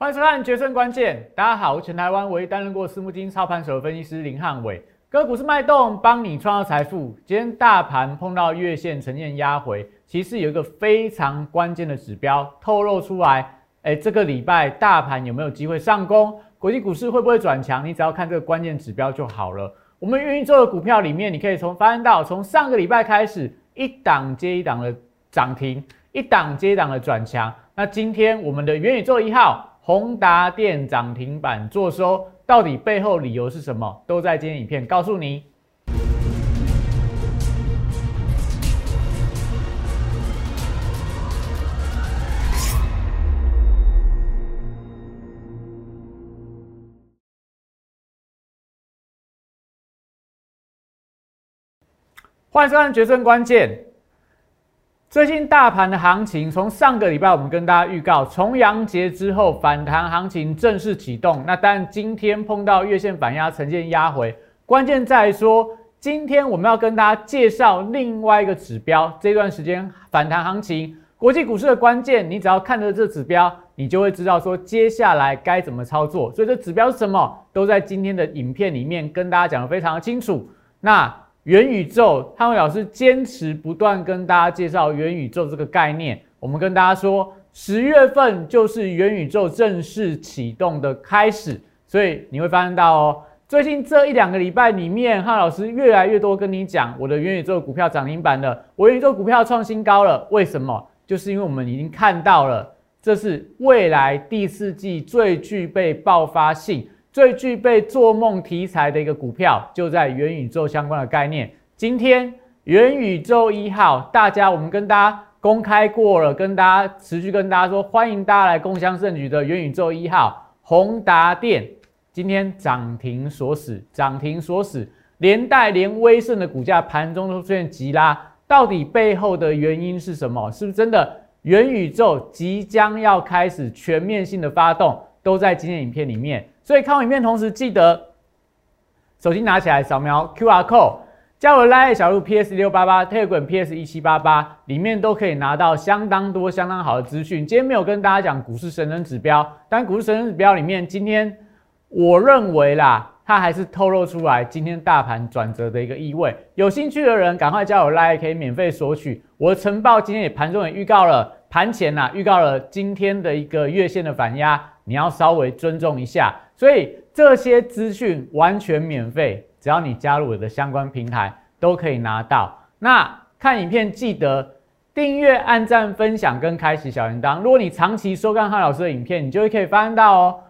欢迎收看《决胜关键》，大家好，我是全台湾唯一担任过私募金操盘手的分析师林汉伟。个股是脉动，帮你创造财富。今天大盘碰到月线呈现压回，其实有一个非常关键的指标透露出来。哎，这个礼拜大盘有没有机会上攻？国际股市会不会转强？你只要看这个关键指标就好了。我们元宇宙的股票里面，你可以从发现到从上个礼拜开始，一档接一档的涨停，一档接一档的转强。那今天我们的元宇宙一号。宏达电涨停板做收，到底背后理由是什么？都在今天影片告诉你。欢迎收看《决胜关键》。最近大盘的行情，从上个礼拜我们跟大家预告，重阳节之后反弹行情正式启动。那但今天碰到月线反压，呈现压回。关键在说，今天我们要跟大家介绍另外一个指标。这段时间反弹行情，国际股市的关键，你只要看着这指标，你就会知道说接下来该怎么操作。所以这指标是什么，都在今天的影片里面跟大家讲的非常的清楚。那。元宇宙，汤伟老师坚持不断跟大家介绍元宇宙这个概念。我们跟大家说，十月份就是元宇宙正式启动的开始，所以你会发现到哦，最近这一两个礼拜里面，汉老师越来越多跟你讲，我的元宇宙股票涨停板了，我元宇宙股票创新高了。为什么？就是因为我们已经看到了，这是未来第四季最具备爆发性。最具备做梦题材的一个股票，就在元宇宙相关的概念。今天元宇宙一号，大家我们跟大家公开过了，跟大家持续跟大家说，欢迎大家来共襄盛举的元宇宙一号宏达电，今天涨停锁死，涨停锁死，连带连威盛的股价盘中都出现急拉，到底背后的原因是什么？是不是真的元宇宙即将要开始全面性的发动？都在今天影片里面。所以看完影片同时，记得手机拿起来扫描 Q R code，加我 Line 小路 P S 六八八铁棍 P S 一七八八，里面都可以拿到相当多、相当好的资讯。今天没有跟大家讲股市神人指标，但股市神人指标里面，今天我认为啦，它还是透露出来今天大盘转折的一个意味。有兴趣的人赶快加我 Line，可以免费索取我的晨报。今天也盘中也预告了，盘前呐预告了今天的一个月线的反压，你要稍微尊重一下。所以这些资讯完全免费，只要你加入我的相关平台，都可以拿到。那看影片记得订阅、按赞、分享跟开启小铃铛。如果你长期收看汉老师的影片，你就会可以发现到哦，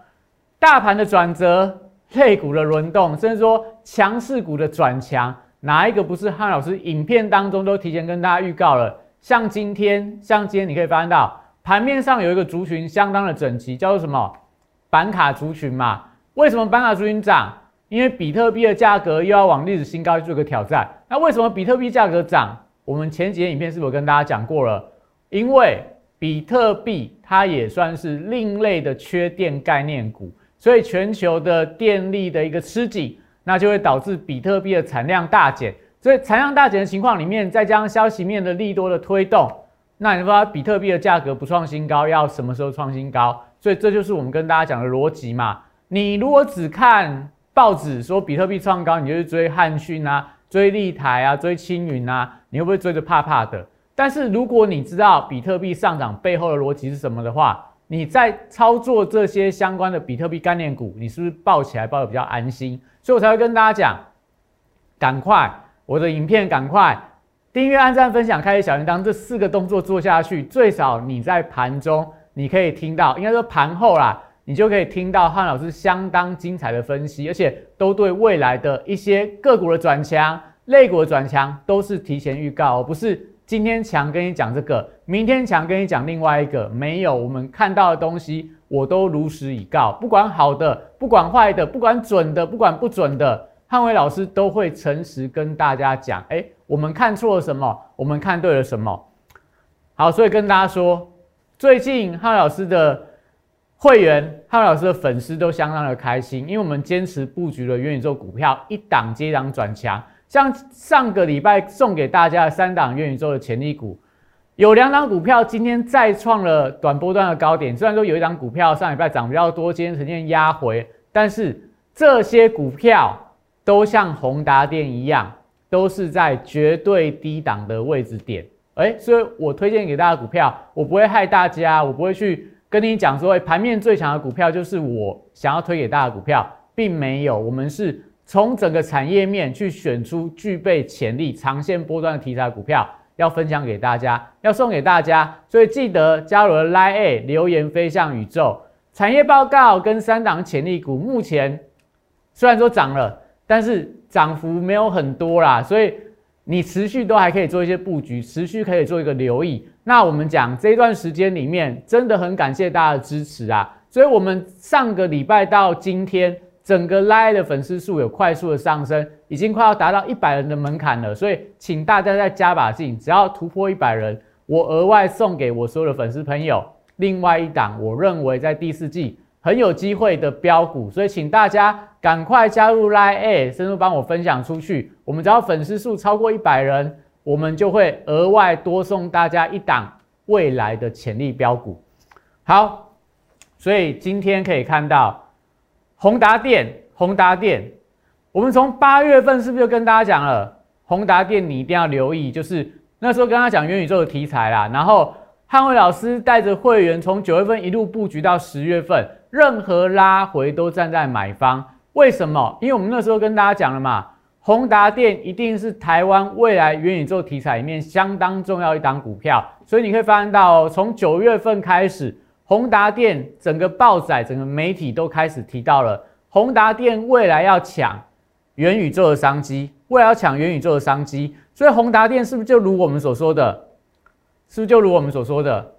大盘的转折、类股的轮动，甚至说强势股的转强，哪一个不是汉老师影片当中都提前跟大家预告了？像今天，像今天你可以发现到盘面上有一个族群相当的整齐，叫做什么？板卡族群嘛，为什么板卡族群涨？因为比特币的价格又要往历史新高去做个挑战。那为什么比特币价格涨？我们前几天影片是不是跟大家讲过了？因为比特币它也算是另类的缺电概念股，所以全球的电力的一个吃紧，那就会导致比特币的产量大减。所以产量大减的情况里面，再加上消息面的利多的推动，那你说比特币的价格不创新高，要什么时候创新高？所以这就是我们跟大家讲的逻辑嘛。你如果只看报纸说比特币创高，你就去追汉讯啊、追立台啊、追青云啊，你会不会追着怕怕的？但是如果你知道比特币上涨背后的逻辑是什么的话，你在操作这些相关的比特币概念股，你是不是抱起来抱的比较安心？所以我才会跟大家讲，赶快我的影片赶快订阅、按赞、分享、开启小铃铛这四个动作做下去，最少你在盘中。你可以听到，应该说盘后啦，你就可以听到汉老师相当精彩的分析，而且都对未来的一些个股的转强、类股的转强都是提前预告，不是今天强跟你讲这个，明天强跟你讲另外一个，没有，我们看到的东西我都如实以告，不管好的，不管坏的，不管准的，不管不准的，汉伟老师都会诚实跟大家讲，哎，我们看错了什么，我们看对了什么，好，所以跟大家说。最近汉老师的会员、汉老师的粉丝都相当的开心，因为我们坚持布局了元宇宙股票，一档接一档转强。像上个礼拜送给大家的三档元宇宙的潜力股，有两档股票今天再创了短波段的高点，虽然说有一档股票上礼拜涨比较多，今天呈现压回，但是这些股票都像宏达电一样，都是在绝对低档的位置点。哎，所以我推荐给大家股票，我不会害大家，我不会去跟你讲说，盘面最强的股票就是我想要推给大家股票，并没有。我们是从整个产业面去选出具备潜力、长线波段的题材股票，要分享给大家，要送给大家。所以记得加入 Line A 留言飞向宇宙产业报告跟三档潜力股，目前虽然说涨了，但是涨幅没有很多啦，所以。你持续都还可以做一些布局，持续可以做一个留意。那我们讲这段时间里面，真的很感谢大家的支持啊！所以，我们上个礼拜到今天，整个拉的粉丝数有快速的上升，已经快要达到一百人的门槛了。所以，请大家再加把劲，只要突破一百人，我额外送给我所有的粉丝朋友另外一档，我认为在第四季。很有机会的标股，所以请大家赶快加入 Line A，甚至帮我分享出去。我们只要粉丝数超过一百人，我们就会额外多送大家一档未来的潜力标股。好，所以今天可以看到宏达电，宏达电，我们从八月份是不是就跟大家讲了，宏达电你一定要留意，就是那时候跟他讲元宇宙的题材啦。然后汉伟老师带着会员从九月份一路布局到十月份。任何拉回都站在买方，为什么？因为我们那时候跟大家讲了嘛，宏达电一定是台湾未来元宇宙题材里面相当重要一档股票，所以你可以发现到，从九月份开始，宏达电整个报载、整个媒体都开始提到了宏达电未来要抢元宇宙的商机，未来要抢元宇宙的商机，所以宏达电是不是就如我们所说的，是不是就如我们所说的，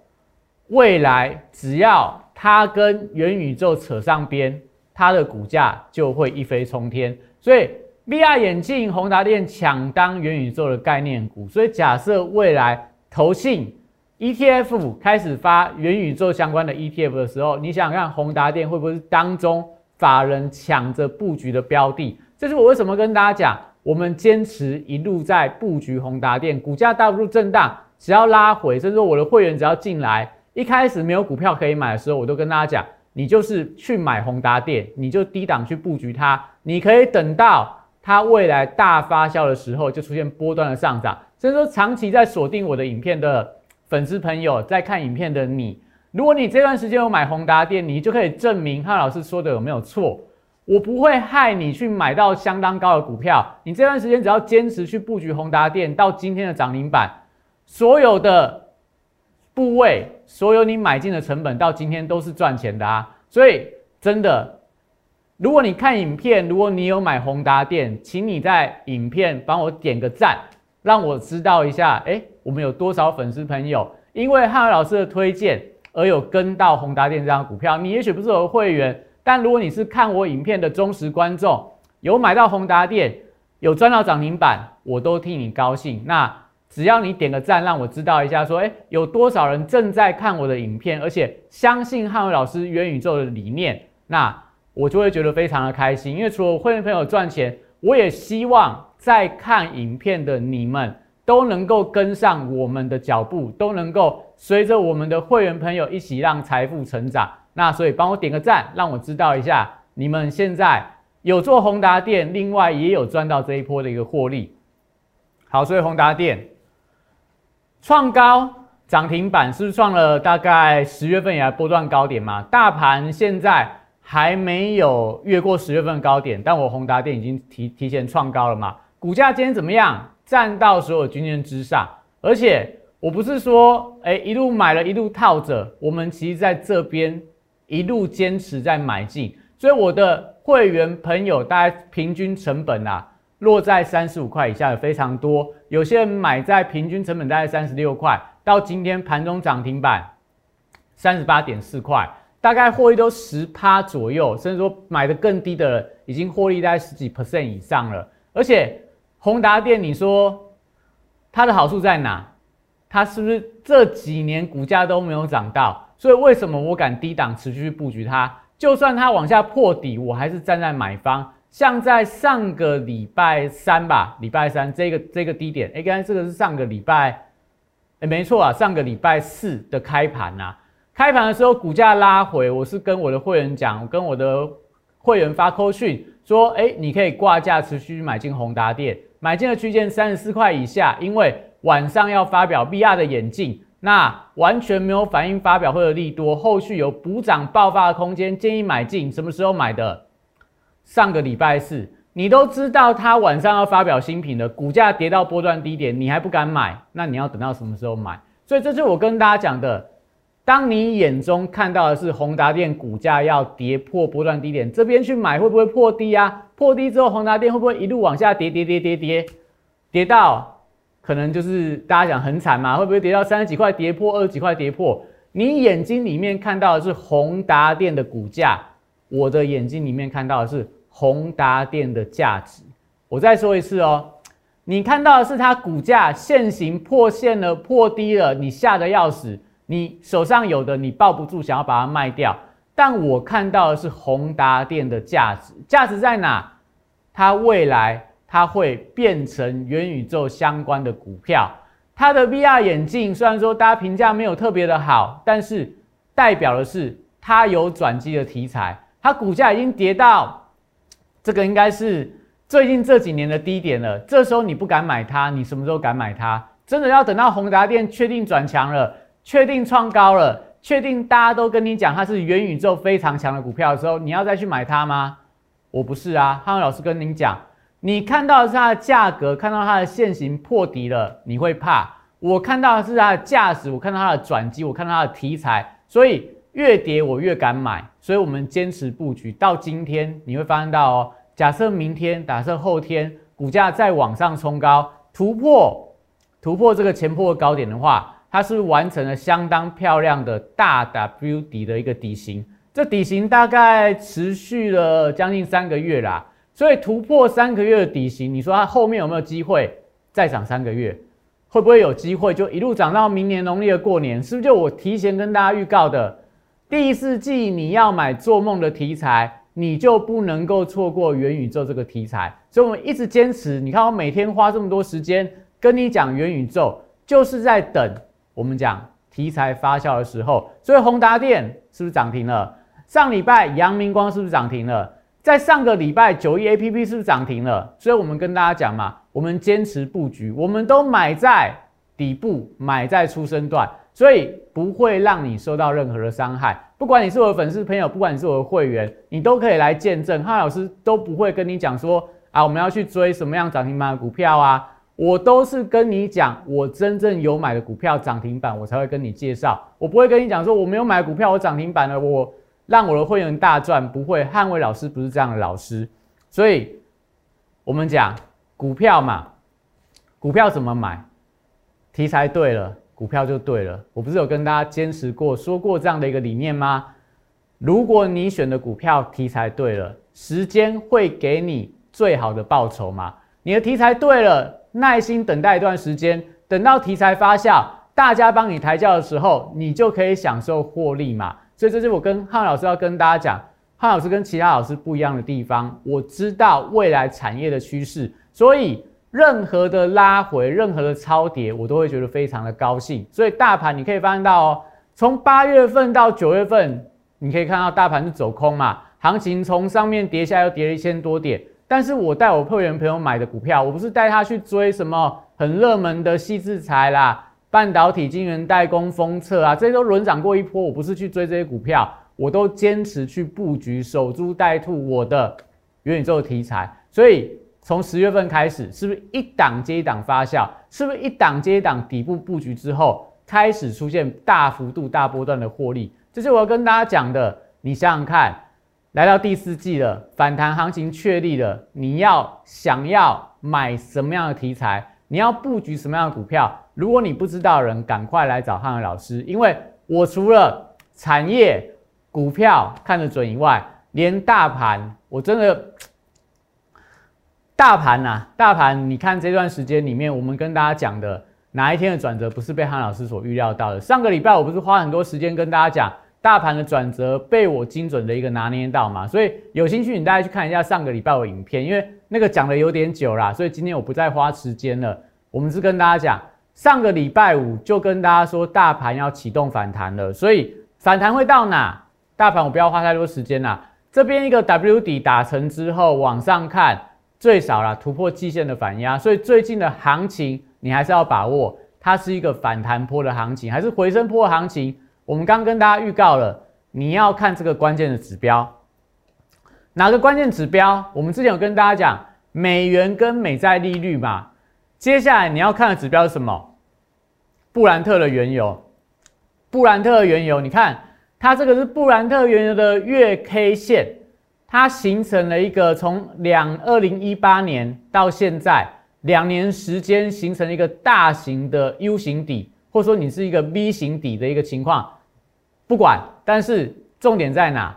未来只要它跟元宇宙扯上边，它的股价就会一飞冲天。所以 VR 眼镜，宏达电抢当元宇宙的概念股。所以假设未来投信 ETF 开始发元宇宙相关的 ETF 的时候，你想想看，宏达电会不会是当中法人抢着布局的标的？这是我为什么跟大家讲，我们坚持一路在布局宏达电，股价大幅度震荡，只要拉回，甚至说我的会员只要进来。一开始没有股票可以买的时候，我都跟大家讲，你就是去买宏达电，你就低档去布局它，你可以等到它未来大发酵的时候，就出现波段的上涨。所以说，长期在锁定我的影片的粉丝朋友，在看影片的你，如果你这段时间有买宏达电，你就可以证明汉老师说的有没有错。我不会害你去买到相当高的股票，你这段时间只要坚持去布局宏达电，到今天的涨停板，所有的。部位，所有你买进的成本到今天都是赚钱的啊！所以真的，如果你看影片，如果你有买宏达电，请你在影片帮我点个赞，让我知道一下，哎，我们有多少粉丝朋友因为汉老师的推荐而有跟到宏达电这张股票？你也许不是我的会员，但如果你是看我影片的忠实观众，有买到宏达电，有赚到涨停板，我都替你高兴。那。只要你点个赞，让我知道一下，说，诶有多少人正在看我的影片，而且相信汉伟老师元宇宙的理念，那我就会觉得非常的开心。因为除了会员朋友赚钱，我也希望在看影片的你们都能够跟上我们的脚步，都能够随着我们的会员朋友一起让财富成长。那所以帮我点个赞，让我知道一下，你们现在有做宏达店，另外也有赚到这一波的一个获利。好，所以宏达店。创高涨停板是不是创了大概十月份以来波段高点嘛？大盘现在还没有越过十月份高点，但我宏达电已经提提前创高了嘛？股价今天怎么样？站到所有均线之上，而且我不是说哎一路买了一路套着，我们其实在这边一路坚持在买进，所以我的会员朋友大概平均成本啊。落在三十五块以下的非常多，有些人买在平均成本大概三十六块，到今天盘中涨停板三十八点四块，大概获利都十趴左右，甚至说买的更低的已经获利在十几 percent 以上了。而且宏达电，你说它的好处在哪？它是不是这几年股价都没有涨到？所以为什么我敢低档持续布局它？就算它往下破底，我还是站在买方。像在上个礼拜三吧，礼拜三这个这个低点，哎，刚才这个是上个礼拜哎，没错啊，上个礼拜四的开盘呐，开盘的时候股价拉回，我是跟我的会员讲，跟我的会员发扣讯说，哎，你可以挂价持续买进宏达电，买进的区间三十四块以下，因为晚上要发表 VR 的眼镜。那完全没有反应发表会的利多，后续有补涨爆发的空间，建议买进。什么时候买的？上个礼拜四，你都知道他晚上要发表新品了，股价跌到波段低点，你还不敢买，那你要等到什么时候买？所以这是我跟大家讲的，当你眼中看到的是宏达电股价要跌破波段低点，这边去买会不会破低啊？破低之后，宏达电会不会一路往下跌跌跌跌跌，跌到？可能就是大家讲很惨嘛，会不会跌到三十几块，跌破二十几块，跌破？你眼睛里面看到的是宏达电的股价，我的眼睛里面看到的是宏达电的价值。我再说一次哦，你看到的是它股价现行破线了，破低了，你吓得要死，你手上有的你抱不住，想要把它卖掉。但我看到的是宏达电的价值，价值在哪？它未来。它会变成元宇宙相关的股票。它的 VR 眼镜虽然说大家评价没有特别的好，但是代表的是它有转机的题材。它股价已经跌到这个应该是最近这几年的低点了。这时候你不敢买它，你什么时候敢买它？真的要等到宏达电确定转强了，确定创高了，确定大家都跟你讲它是元宇宙非常强的股票的时候，你要再去买它吗？我不是啊，汉文老师跟您讲。你看到的是它的价格，看到它的现形破底了，你会怕；我看到的是它的价值，我看到它的转机，我看到它的题材，所以越跌我越敢买。所以我们坚持布局到今天，你会发现到哦，假设明天，假设后天股价再往上冲高，突破突破这个前破高点的话，它是完成了相当漂亮的大 W 底的一个底型。这底型大概持续了将近三个月啦。所以突破三个月的底型，你说它后面有没有机会再涨三个月？会不会有机会就一路涨到明年农历的过年？是不是就我提前跟大家预告的？第四季你要买做梦的题材，你就不能够错过元宇宙这个题材。所以我们一直坚持。你看我每天花这么多时间跟你讲元宇宙，就是在等我们讲题材发酵的时候。所以宏达电是不是涨停了？上礼拜阳明光是不是涨停了？在上个礼拜九亿 A P P 是不是涨停了？所以我们跟大家讲嘛，我们坚持布局，我们都买在底部，买在出生段，所以不会让你受到任何的伤害。不管你是我的粉丝朋友，不管你是我的会员，你都可以来见证。汉老师都不会跟你讲说啊，我们要去追什么样涨停板的股票啊，我都是跟你讲我真正有买的股票涨停板，我才会跟你介绍。我不会跟你讲说我没有买股票，我涨停板了，我。让我的会员大赚，不会。捍卫老师不是这样的老师，所以我们讲股票嘛，股票怎么买？题材对了，股票就对了。我不是有跟大家坚持过、说过这样的一个理念吗？如果你选的股票题材对了，时间会给你最好的报酬嘛？你的题材对了，耐心等待一段时间，等到题材发酵，大家帮你抬轿的时候，你就可以享受获利嘛。所以这是我跟汉老师要跟大家讲，汉老师跟其他老师不一样的地方。我知道未来产业的趋势，所以任何的拉回、任何的超跌，我都会觉得非常的高兴。所以大盘你可以发现到哦，从八月份到九月份，你可以看到大盘是走空嘛，行情从上面跌下又跌了一千多点。但是我带我会员朋友买的股票，我不是带他去追什么很热门的细制材啦。半导体晶圆代工封测啊，这些都轮涨过一波。我不是去追这些股票，我都坚持去布局守株待兔我的元宇宙题材。所以从十月份开始，是不是一档接一档发酵？是不是一档接一档底部布局之后，开始出现大幅度、大波段的获利？这是我要跟大家讲的。你想想看，来到第四季了，反弹行情确立了，你要想要买什么样的题材？你要布局什么样的股票？如果你不知道的人，赶快来找汉文老师，因为我除了产业股票看得准以外，连大盘我真的大盘呐，大盘你看这段时间里面，我们跟大家讲的哪一天的转折，不是被汉老师所预料到的？上个礼拜我不是花很多时间跟大家讲大盘的转折，被我精准的一个拿捏到嘛？所以有兴趣你大家去看一下上个礼拜的影片，因为那个讲的有点久啦，所以今天我不再花时间了。我们是跟大家讲。上个礼拜五就跟大家说，大盘要启动反弹了，所以反弹会到哪？大盘我不要花太多时间啦，这边一个 W 底打成之后，往上看最少啦突破季线的反压，所以最近的行情你还是要把握，它是一个反弹坡的行情，还是回升坡的行情？我们刚跟大家预告了，你要看这个关键的指标，哪个关键指标？我们之前有跟大家讲美元跟美债利率嘛，接下来你要看的指标是什么？布兰特的原油，布兰特的原油，你看它这个是布兰特原油的月 K 线，它形成了一个从两二零一八年到现在两年时间形成一个大型的 U 型底，或者说你是一个 V 型底的一个情况，不管，但是重点在哪？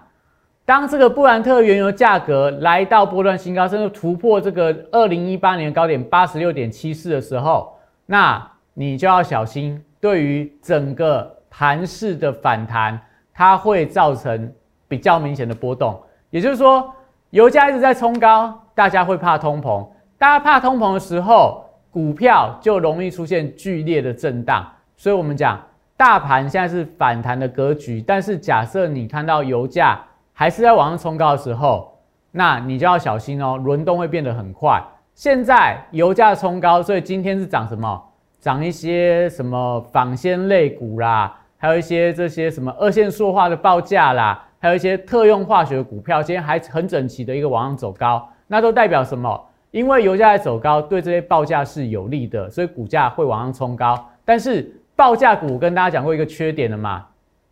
当这个布兰特原油价格来到波段新高，甚至突破这个二零一八年高点八十六点七四的时候，那你就要小心，对于整个盘势的反弹，它会造成比较明显的波动。也就是说，油价一直在冲高，大家会怕通膨。大家怕通膨的时候，股票就容易出现剧烈的震荡。所以，我们讲大盘现在是反弹的格局。但是，假设你看到油价还是在往上冲高的时候，那你就要小心哦，轮动会变得很快。现在油价冲高，所以今天是涨什么？涨一些什么纺纤类股啦，还有一些这些什么二线塑化的报价啦，还有一些特用化学股票，今天还很整齐的一个往上走高，那都代表什么？因为油价在走高，对这些报价是有利的，所以股价会往上冲高。但是报价股跟大家讲过一个缺点了嘛？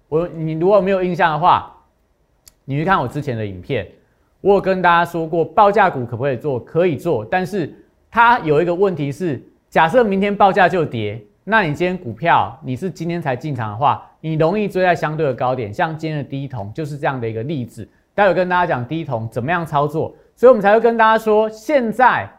我你如果没有印象的话，你去看我之前的影片，我有跟大家说过，报价股可不可以做？可以做，但是它有一个问题是。假设明天报价就跌，那你今天股票你是今天才进场的话，你容易追在相对的高点，像今天的低桶就是这样的一个例子。待会跟大家讲低桶怎么样操作，所以我们才会跟大家说，现在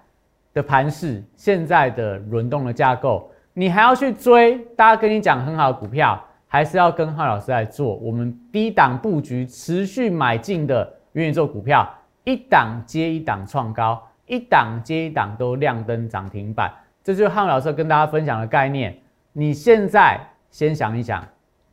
的盘势，现在的轮动的架构，你还要去追？大家跟你讲很好的股票，还是要跟浩老师来做？我们低档布局，持续买进的元宇宙股票，一档接一档创高，一档接一档都亮灯涨停板。这就是汉老师跟大家分享的概念。你现在先想一想，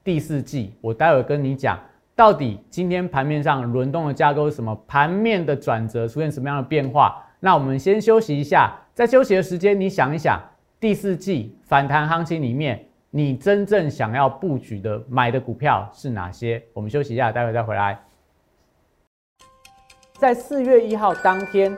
第四季我待会跟你讲，到底今天盘面上轮动的架构是什么？盘面的转折出现什么样的变化？那我们先休息一下，在休息的时间，你想一想，第四季反弹行情里面，你真正想要布局的买的股票是哪些？我们休息一下，待会再回来。在四月一号当天。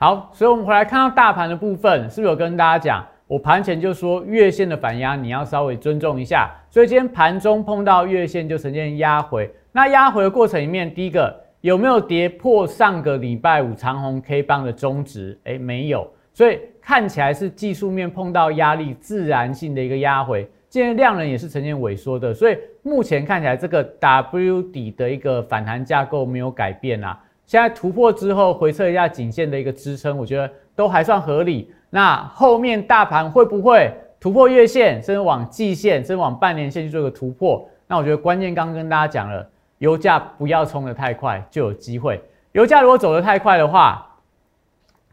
好，所以我们回来看到大盘的部分，是不是有跟大家讲？我盘前就说月线的反压你要稍微尊重一下。所以今天盘中碰到月线就呈现压回。那压回的过程里面，第一个有没有跌破上个礼拜五长红 K 棒的中值？哎，没有。所以看起来是技术面碰到压力，自然性的一个压回。今天量能也是呈现萎缩的，所以目前看起来这个 W 底的一个反弹架构没有改变啊。现在突破之后回测一下颈线的一个支撑，我觉得都还算合理。那后面大盘会不会突破月线，甚至往季线，甚至往半年线去做个突破。那我觉得关键刚刚跟大家讲了，油价不要冲得太快，就有机会。油价如果走得太快的话，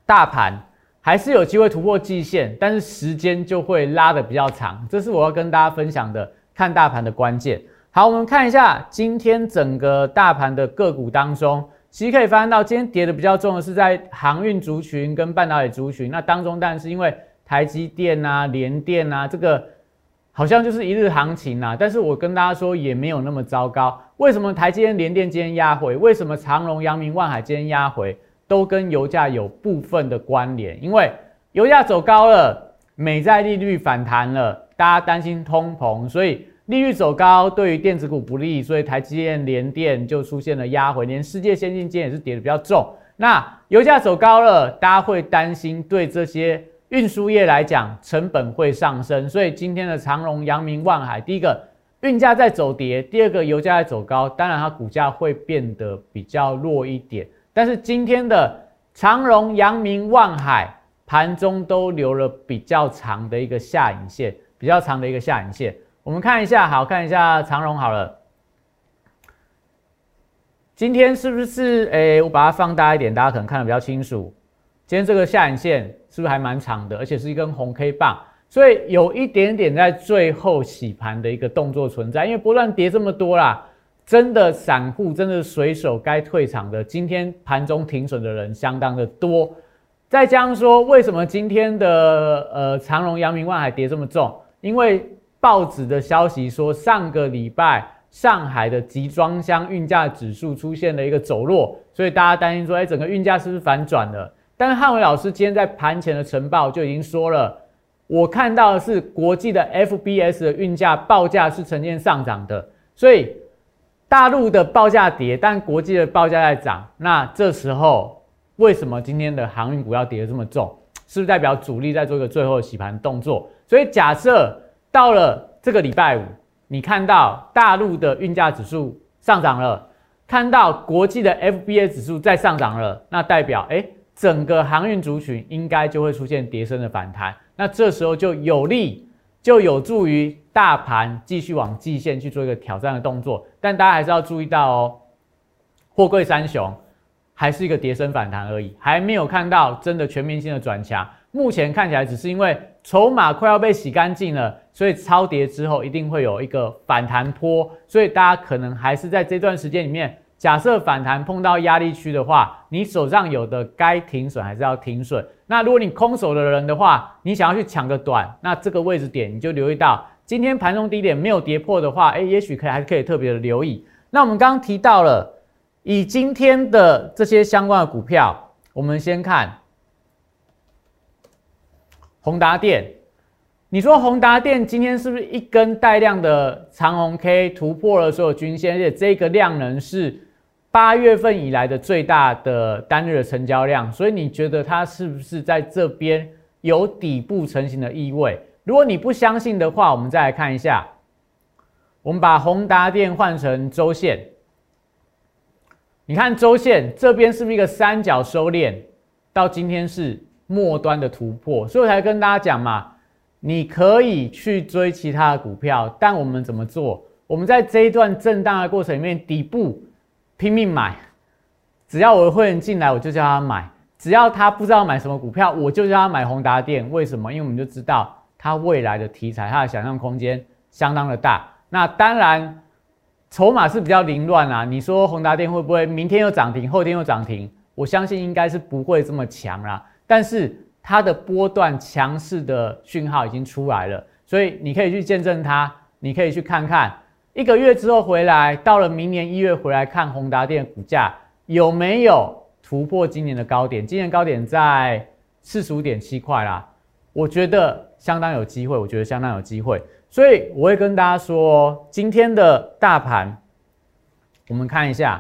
大盘还是有机会突破季线，但是时间就会拉得比较长。这是我要跟大家分享的看大盘的关键。好，我们看一下今天整个大盘的个股当中，其实可以发现到今天跌的比较重的是在航运族群跟半导体族群。那当中当然是因为台积电啊、联电啊，这个好像就是一日行情啊。但是我跟大家说也没有那么糟糕。为什么台积电、联电今天压回？为什么长荣、阳明、万海今天压回？都跟油价有部分的关联。因为油价走高了，美债利率反弹了，大家担心通膨，所以。利率走高对于电子股不利，所以台积电、联电就出现了压回，连世界先进今天也是跌的比较重。那油价走高了，大家会担心对这些运输业来讲成本会上升，所以今天的长荣、阳明、万海，第一个运价在走跌，第二个油价在走高，当然它股价会变得比较弱一点。但是今天的长荣、阳明、万海盘中都留了比较长的一个下影线，比较长的一个下影线。我们看一下，好看一下长荣好了。今天是不是？哎，我把它放大一点，大家可能看得比较清楚。今天这个下影线是不是还蛮长的？而且是一根红 K 棒，所以有一点点在最后洗盘的一个动作存在。因为波段跌这么多啦，真的散户真的随手该退场的，今天盘中停损的人相当的多。再加上说，为什么今天的呃长荣、阳明、万海跌这么重？因为报纸的消息说，上个礼拜上海的集装箱运价指数出现了一个走弱，所以大家担心说，哎，整个运价是不是反转了？但汉伟老师今天在盘前的晨报就已经说了，我看到的是国际的 FBS 的运价报价是呈现上涨的，所以大陆的报价跌，但国际的报价在涨。那这时候为什么今天的航运股要跌得这么重？是不是代表主力在做一个最后的洗盘动作？所以假设。到了这个礼拜五，你看到大陆的运价指数上涨了，看到国际的 FBA 指数在上涨了，那代表哎，整个航运族群应该就会出现跌升的反弹，那这时候就有利，就有助于大盘继续往季线去做一个挑战的动作。但大家还是要注意到哦，货柜三雄还是一个跌升反弹而已，还没有看到真的全面性的转强。目前看起来只是因为筹码快要被洗干净了。所以超跌之后一定会有一个反弹坡，所以大家可能还是在这段时间里面，假设反弹碰到压力区的话，你手上有的该停损还是要停损。那如果你空手的人的话，你想要去抢个短，那这个位置点你就留意到，今天盘中低点没有跌破的话，哎，也许可以还是可以特别的留意。那我们刚刚提到了，以今天的这些相关的股票，我们先看宏达电。你说宏达电今天是不是一根带量的长红 K 突破了所有均线，而且这个量能是八月份以来的最大的单日的成交量，所以你觉得它是不是在这边有底部成型的意味？如果你不相信的话，我们再来看一下，我们把宏达电换成周线，你看周线这边是不是一个三角收敛？到今天是末端的突破，所以我才跟大家讲嘛。你可以去追其他的股票，但我们怎么做？我们在这一段震荡的过程里面，底部拼命买。只要我的会员进来，我就叫他买；只要他不知道买什么股票，我就叫他买宏达电。为什么？因为我们就知道它未来的题材，它的想象空间相当的大。那当然，筹码是比较凌乱啊。你说宏达电会不会明天又涨停，后天又涨停？我相信应该是不会这么强啦。但是。它的波段强势的讯号已经出来了，所以你可以去见证它，你可以去看看一个月之后回来，到了明年一月回来看宏达电股价有没有突破今年的高点，今年高点在四十五点七块啦，我觉得相当有机会，我觉得相当有机会，所以我会跟大家说，今天的大盘，我们看一下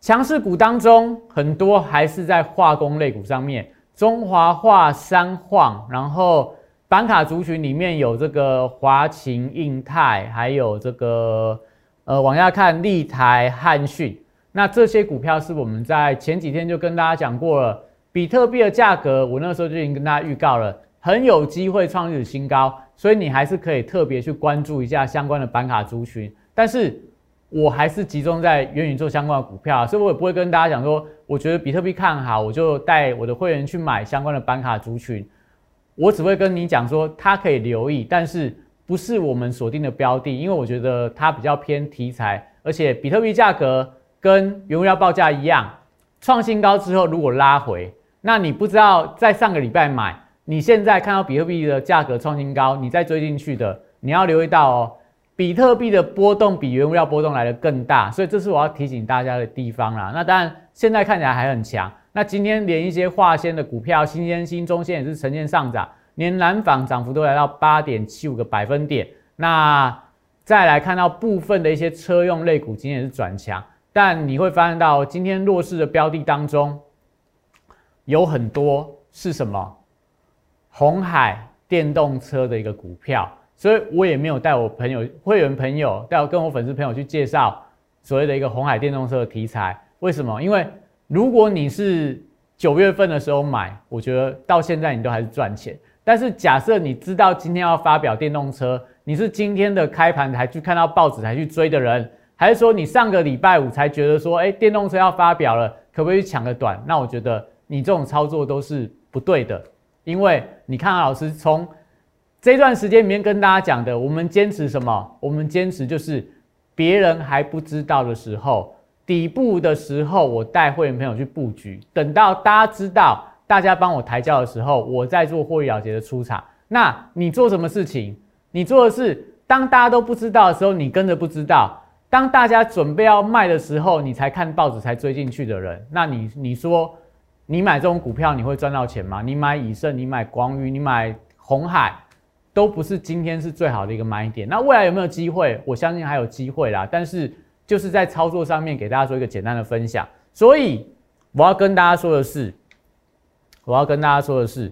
强势股当中，很多还是在化工类股上面。中华化、三晃，然后板卡族群里面有这个华勤、印泰，还有这个呃，往下看立台、汉讯。那这些股票是我们在前几天就跟大家讲过了，比特币的价格，我那时候就已经跟大家预告了，很有机会创历史新高，所以你还是可以特别去关注一下相关的板卡族群。但是我还是集中在元宇宙相关的股票，所以我也不会跟大家讲说，我觉得比特币看好，我就带我的会员去买相关的板卡族群。我只会跟你讲说，它可以留意，但是不是我们锁定的标的，因为我觉得它比较偏题材，而且比特币价格跟原物料报价一样，创新高之后如果拉回，那你不知道在上个礼拜买，你现在看到比特币的价格创新高，你再追进去的，你要留意到哦，比特币的波动比原物料波动来的更大，所以这是我要提醒大家的地方啦。那当然现在看起来还很强。那今天连一些化纤的股票，新鲜新中线也是呈现上涨，连蓝纺涨幅都来到八点七五个百分点。那再来看到部分的一些车用类股，今天也是转强，但你会发现到今天弱势的标的当中，有很多是什么？红海电动车的一个股票，所以我也没有带我朋友会员朋友，带我跟我粉丝朋友去介绍所谓的一个红海电动车的题材。为什么？因为如果你是九月份的时候买，我觉得到现在你都还是赚钱。但是假设你知道今天要发表电动车，你是今天的开盘才去看到报纸才去追的人，还是说你上个礼拜五才觉得说，哎，电动车要发表了，可不可以抢个短？那我觉得你这种操作都是不对的，因为你看老师从这段时间里面跟大家讲的，我们坚持什么？我们坚持就是别人还不知道的时候。底部的时候，我带会员朋友去布局，等到大家知道，大家帮我抬轿的时候，我再做获利了结的出场。那你做什么事情？你做的是，当大家都不知道的时候，你跟着不知道；当大家准备要卖的时候，你才看报纸才追进去的人。那你你说，你买这种股票你会赚到钱吗？你买以盛，你买广宇，你买红海，都不是今天是最好的一个买点。那未来有没有机会？我相信还有机会啦，但是。就是在操作上面给大家做一个简单的分享，所以我要跟大家说的是，我要跟大家说的是，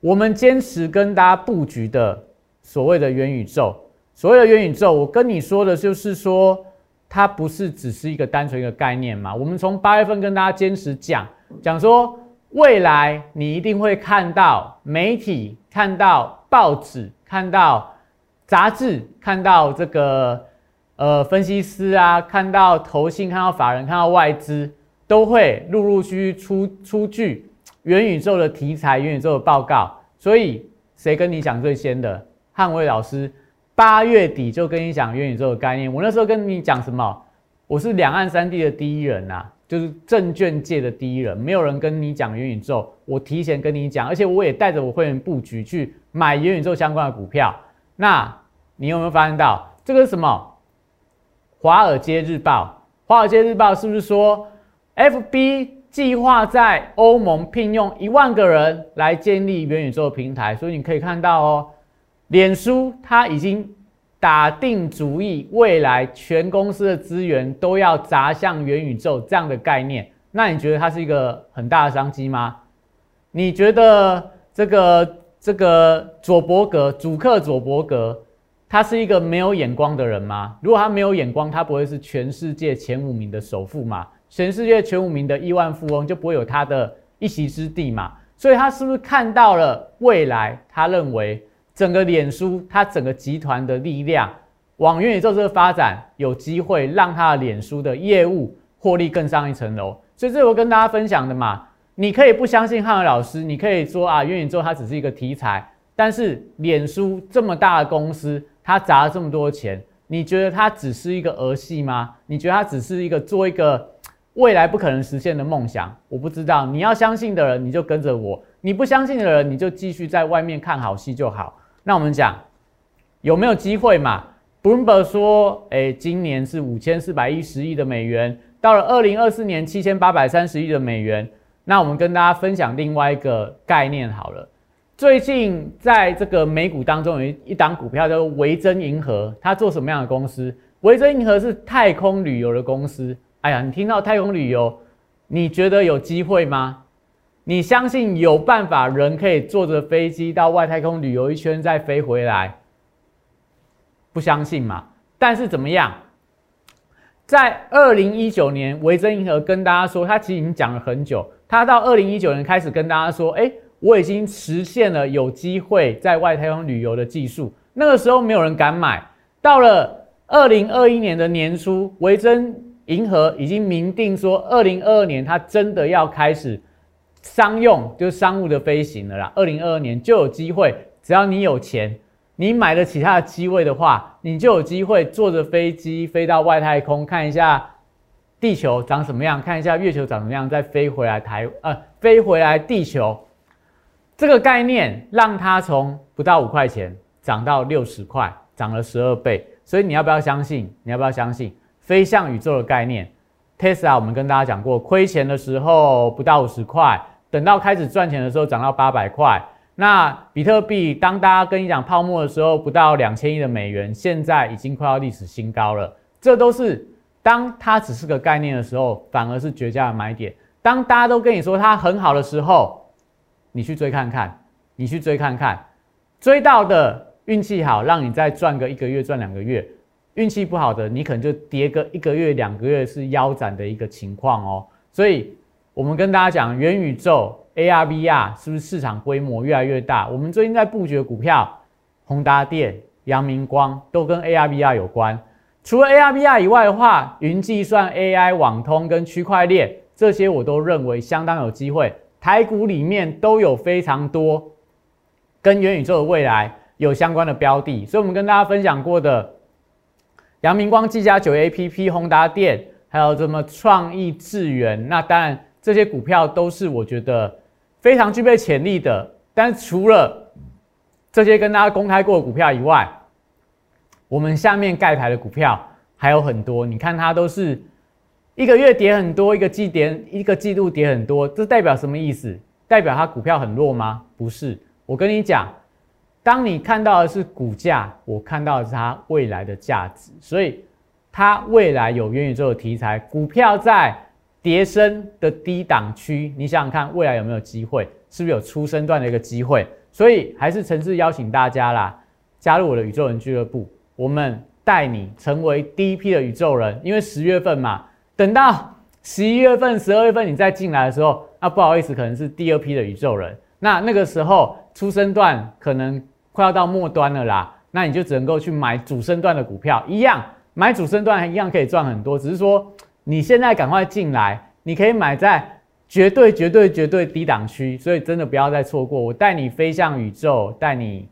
我们坚持跟大家布局的所谓的元宇宙，所谓的元宇宙，我跟你说的就是说，它不是只是一个单纯一个概念嘛。我们从八月份跟大家坚持讲讲说，未来你一定会看到媒体、看到报纸、看到杂志、看到这个。呃，分析师啊，看到投信，看到法人，看到外资，都会陆陆续续出出具元宇宙的题材、元宇宙的报告。所以，谁跟你讲最先的？汉威老师八月底就跟你讲元宇宙的概念。我那时候跟你讲什么？我是两岸三地的第一人呐，就是证券界的第一人。没有人跟你讲元宇宙，我提前跟你讲，而且我也带着我会员布局去买元宇宙相关的股票。那你有没有发现到这个是什么？华尔街日报，华尔街日报是不是说，FB 计划在欧盟聘用一万个人来建立元宇宙平台？所以你可以看到哦，脸书它已经打定主意，未来全公司的资源都要砸向元宇宙这样的概念。那你觉得它是一个很大的商机吗？你觉得这个这个佐伯格，主客佐伯格？他是一个没有眼光的人吗？如果他没有眼光，他不会是全世界前五名的首富嘛？全世界前五名的亿万富翁就不会有他的一席之地嘛？所以，他是不是看到了未来？他认为整个脸书，它整个集团的力量往元宇宙这个发展，有机会让他的脸书的业务获利更上一层楼。所以，这我跟大家分享的嘛，你可以不相信汉文老师，你可以说啊，元宇宙它只是一个题材，但是脸书这么大的公司。它砸了这么多钱，你觉得它只是一个儿戏吗？你觉得它只是一个做一个未来不可能实现的梦想？我不知道。你要相信的人，你就跟着我；你不相信的人，你就继续在外面看好戏就好。那我们讲有没有机会嘛？Bloomberg 说，哎，今年是五千四百一十亿的美元，到了二零二四年七千八百三十亿的美元。那我们跟大家分享另外一个概念好了。最近在这个美股当中有一档股票叫做维珍银河，它做什么样的公司？维珍银河是太空旅游的公司。哎呀，你听到太空旅游，你觉得有机会吗？你相信有办法人可以坐着飞机到外太空旅游一圈再飞回来？不相信嘛？但是怎么样？在二零一九年，维珍银河跟大家说，他其实已经讲了很久，他到二零一九年开始跟大家说，哎。我已经实现了有机会在外太空旅游的技术。那个时候没有人敢买。到了二零二一年的年初，维珍银河已经明定说，二零二二年它真的要开始商用，就是商务的飞行了啦。二零二二年就有机会，只要你有钱，你买得起它的机位的话，你就有机会坐着飞机飞到外太空看一下。地球长什么样？看一下月球长什么样，再飞回来台呃，飞回来地球，这个概念让它从不到五块钱涨到六十块，涨了十二倍。所以你要不要相信？你要不要相信飞向宇宙的概念？Tesla 我们跟大家讲过，亏钱的时候不到五十块，等到开始赚钱的时候涨到八百块。那比特币当大家跟你讲泡沫的时候，不到两千亿的美元，现在已经快要历史新高了。这都是。当它只是个概念的时候，反而是绝佳的买点。当大家都跟你说它很好的时候，你去追看看，你去追看看，追到的运气好，让你再赚个一个月、赚两个月；运气不好的，你可能就跌个一个月、两个月是腰斩的一个情况哦。所以，我们跟大家讲，元宇宙 AR、VR 是不是市场规模越来越大？我们最近在布局的股票，宏达电、阳明光都跟 AR、VR 有关。除了 AR、VR 以外的话，云计算、AI、网通跟区块链这些，我都认为相当有机会。台股里面都有非常多跟元宇宙的未来有相关的标的，所以我们跟大家分享过的阳明光、技嘉九 APP、宏达电，还有什么创意智源，那当然这些股票都是我觉得非常具备潜力的。但除了这些跟大家公开过的股票以外，我们下面盖牌的股票还有很多，你看它都是一个月跌很多，一个季跌一个季度跌很多，这代表什么意思？代表它股票很弱吗？不是，我跟你讲，当你看到的是股价，我看到的是它未来的价值，所以它未来有元宇宙的题材，股票在跌升的低档区，你想想看，未来有没有机会？是不是有出生段的一个机会？所以还是诚挚邀请大家啦，加入我的宇宙人俱乐部。我们带你成为第一批的宇宙人，因为十月份嘛，等到十一月份、十二月份你再进来的时候，那不好意思，可能是第二批的宇宙人。那那个时候出生段可能快要到末端了啦，那你就只能够去买主升段的股票，一样买主升段还一样可以赚很多，只是说你现在赶快进来，你可以买在绝对、绝对、绝对低档区，所以真的不要再错过。我带你飞向宇宙，带你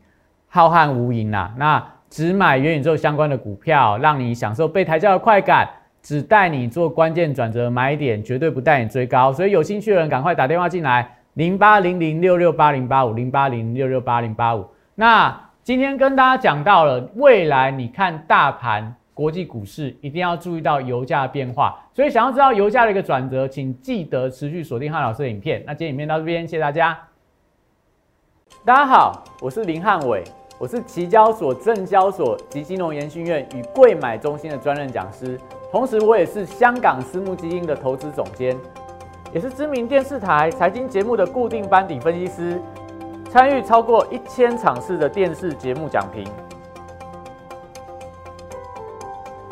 浩瀚无垠啦。那。只买元宇宙相关的股票，让你享受被抬轿的快感。只带你做关键转折买点，绝对不带你追高。所以有兴趣的人赶快打电话进来，零八零零六六八零八五，零八零六六八零八五。那今天跟大家讲到了，未来你看大盘国际股市一定要注意到油价的变化。所以想要知道油价的一个转折，请记得持续锁定汉老师的影片。那今天影片到这边，谢谢大家。大家好，我是林汉伟。我是期交所、证交所及金融研训院与贵买中心的专任讲师，同时我也是香港私募基金的投资总监，也是知名电视台财经节目的固定班底分析师，参与超过一千场次的电视节目讲评。